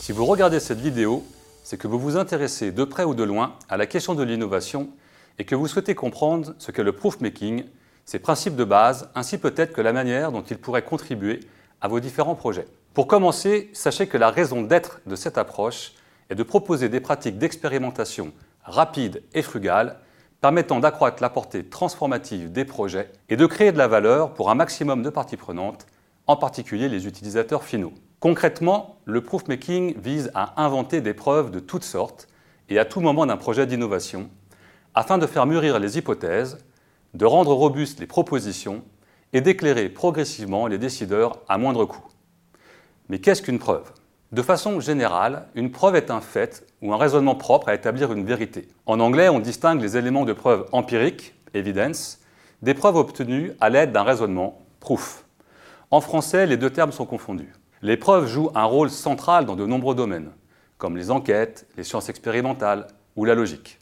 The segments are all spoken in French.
Si vous regardez cette vidéo, c'est que vous vous intéressez de près ou de loin à la question de l'innovation et que vous souhaitez comprendre ce qu'est le proof making, ses principes de base, ainsi peut-être que la manière dont il pourrait contribuer à vos différents projets. Pour commencer, sachez que la raison d'être de cette approche est de proposer des pratiques d'expérimentation rapides et frugales permettant d'accroître la portée transformative des projets et de créer de la valeur pour un maximum de parties prenantes, en particulier les utilisateurs finaux. Concrètement, le proof making vise à inventer des preuves de toutes sortes et à tout moment d'un projet d'innovation afin de faire mûrir les hypothèses, de rendre robustes les propositions et d'éclairer progressivement les décideurs à moindre coût. Mais qu'est-ce qu'une preuve? De façon générale, une preuve est un fait ou un raisonnement propre à établir une vérité. En anglais, on distingue les éléments de preuve empiriques, evidence, des preuves obtenues à l'aide d'un raisonnement, proof. En français, les deux termes sont confondus. Les preuves jouent un rôle central dans de nombreux domaines, comme les enquêtes, les sciences expérimentales ou la logique.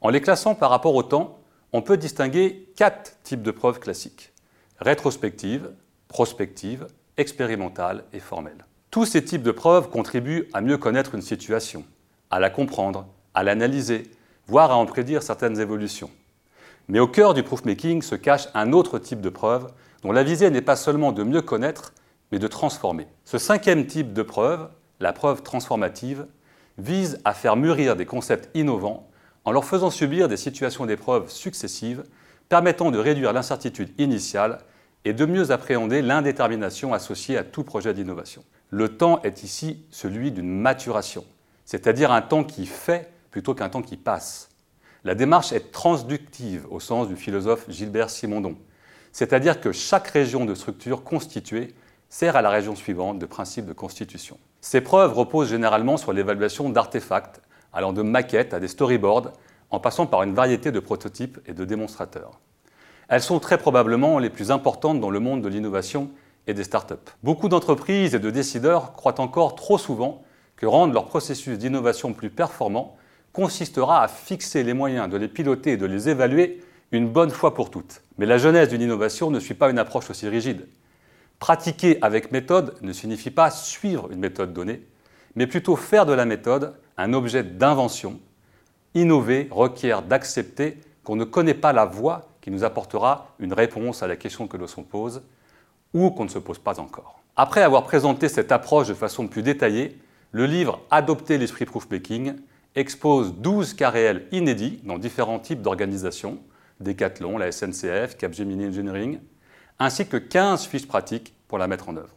En les classant par rapport au temps, on peut distinguer quatre types de preuves classiques rétrospectives, prospectives, expérimentales et formelles. Tous ces types de preuves contribuent à mieux connaître une situation, à la comprendre, à l'analyser, voire à en prédire certaines évolutions. Mais au cœur du proof-making se cache un autre type de preuve dont la visée n'est pas seulement de mieux connaître, mais de transformer. Ce cinquième type de preuve, la preuve transformative, vise à faire mûrir des concepts innovants en leur faisant subir des situations d'épreuve successives permettant de réduire l'incertitude initiale et de mieux appréhender l'indétermination associée à tout projet d'innovation. Le temps est ici celui d'une maturation, c'est-à-dire un temps qui fait plutôt qu'un temps qui passe. La démarche est transductive au sens du philosophe Gilbert Simondon, c'est-à-dire que chaque région de structure constituée sert à la région suivante de principe de constitution. Ces preuves reposent généralement sur l'évaluation d'artefacts allant de maquettes à des storyboards, en passant par une variété de prototypes et de démonstrateurs. Elles sont très probablement les plus importantes dans le monde de l'innovation et des startups. Beaucoup d'entreprises et de décideurs croient encore trop souvent que rendre leur processus d'innovation plus performant consistera à fixer les moyens de les piloter et de les évaluer une bonne fois pour toutes. Mais la genèse d'une innovation ne suit pas une approche aussi rigide. Pratiquer avec méthode ne signifie pas suivre une méthode donnée, mais plutôt faire de la méthode un objet d'invention. Innover requiert d'accepter qu'on ne connaît pas la voie qui nous apportera une réponse à la question que l'on se pose ou qu'on ne se pose pas encore. Après avoir présenté cette approche de façon plus détaillée, le livre Adopter l'esprit proofmaking expose 12 cas réels inédits dans différents types d'organisations, Decathlon, la SNCF, Capgemini Engineering, ainsi que 15 fiches pratiques pour la mettre en œuvre.